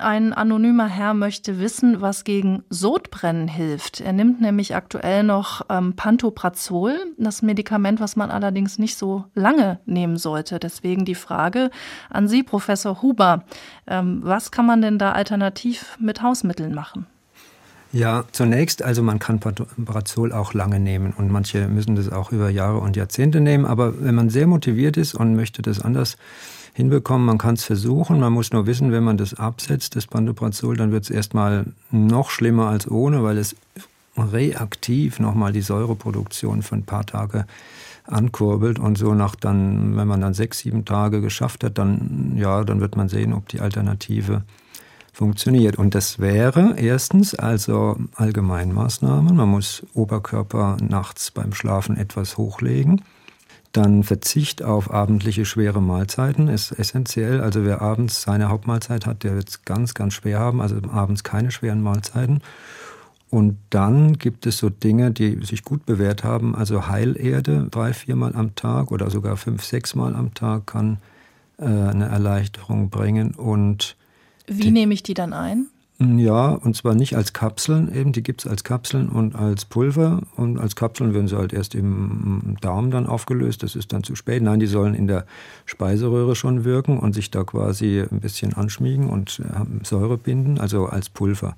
Ein anonymer Herr möchte wissen, was gegen Sodbrennen hilft. Er nimmt nämlich aktuell noch ähm, Pantoprazol, das Medikament, was man allerdings nicht so lange nehmen sollte. Deswegen die Frage an Sie, Professor Huber. Ähm, was kann man denn da alternativ mit Hausmitteln machen? Ja, zunächst, also man kann Pantoprazol auch lange nehmen und manche müssen das auch über Jahre und Jahrzehnte nehmen. Aber wenn man sehr motiviert ist und möchte das anders hinbekommen. Man kann es versuchen. Man muss nur wissen, wenn man das absetzt, das Pantoprazol, dann wird es erstmal noch schlimmer als ohne, weil es reaktiv nochmal die Säureproduktion für ein paar Tage ankurbelt und so nach dann, wenn man dann sechs, sieben Tage geschafft hat, dann, ja, dann wird man sehen, ob die Alternative funktioniert. Und das wäre erstens also Allgemeinmaßnahmen. Man muss Oberkörper nachts beim Schlafen etwas hochlegen. Dann Verzicht auf abendliche schwere Mahlzeiten ist essentiell. Also wer abends seine Hauptmahlzeit hat, der wird es ganz, ganz schwer haben. Also abends keine schweren Mahlzeiten. Und dann gibt es so Dinge, die sich gut bewährt haben. Also Heilerde drei, viermal am Tag oder sogar fünf, sechsmal am Tag kann äh, eine Erleichterung bringen. Und wie nehme ich die dann ein? Ja, und zwar nicht als Kapseln eben, die gibt es als Kapseln und als Pulver. Und als Kapseln werden sie halt erst im Darm dann aufgelöst, das ist dann zu spät. Nein, die sollen in der Speiseröhre schon wirken und sich da quasi ein bisschen anschmiegen und äh, Säure binden, also als Pulver.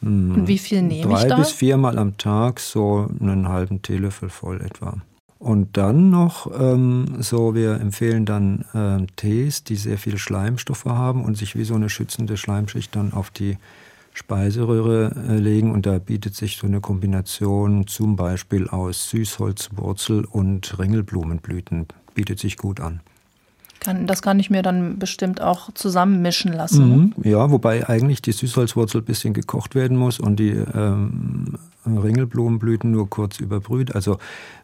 Hm, und wie viel nehme Drei ich da? bis viermal am Tag, so einen halben Teelöffel voll etwa. Und dann noch, ähm, so wir empfehlen dann äh, Tees, die sehr viel Schleimstoffe haben und sich wie so eine schützende Schleimschicht dann auf die Speiseröhre äh, legen. Und da bietet sich so eine Kombination zum Beispiel aus Süßholzwurzel und Ringelblumenblüten, bietet sich gut an. Kann, das kann ich mir dann bestimmt auch zusammenmischen lassen. Mhm, ja, wobei eigentlich die Süßholzwurzel ein bisschen gekocht werden muss und die ähm, Ringelblumenblüten nur kurz überbrüht. Also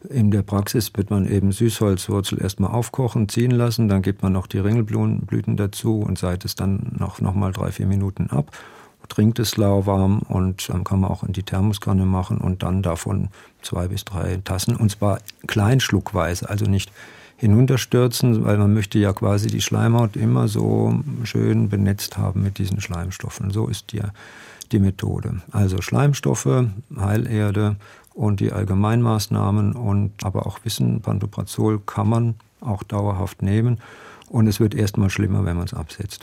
in der Praxis wird man eben Süßholzwurzel erstmal aufkochen, ziehen lassen, dann gibt man noch die Ringelblumenblüten dazu und seit es dann noch, noch mal drei, vier Minuten ab, trinkt es lauwarm und dann kann man auch in die Thermoskanne machen und dann davon zwei bis drei Tassen und zwar kleinschluckweise, also nicht hinunterstürzen, weil man möchte ja quasi die Schleimhaut immer so schön benetzt haben mit diesen Schleimstoffen. So ist die die Methode. Also Schleimstoffe, Heilerde und die Allgemeinmaßnahmen und aber auch Wissen, Pantoprazol kann man auch dauerhaft nehmen und es wird erstmal schlimmer, wenn man es absetzt.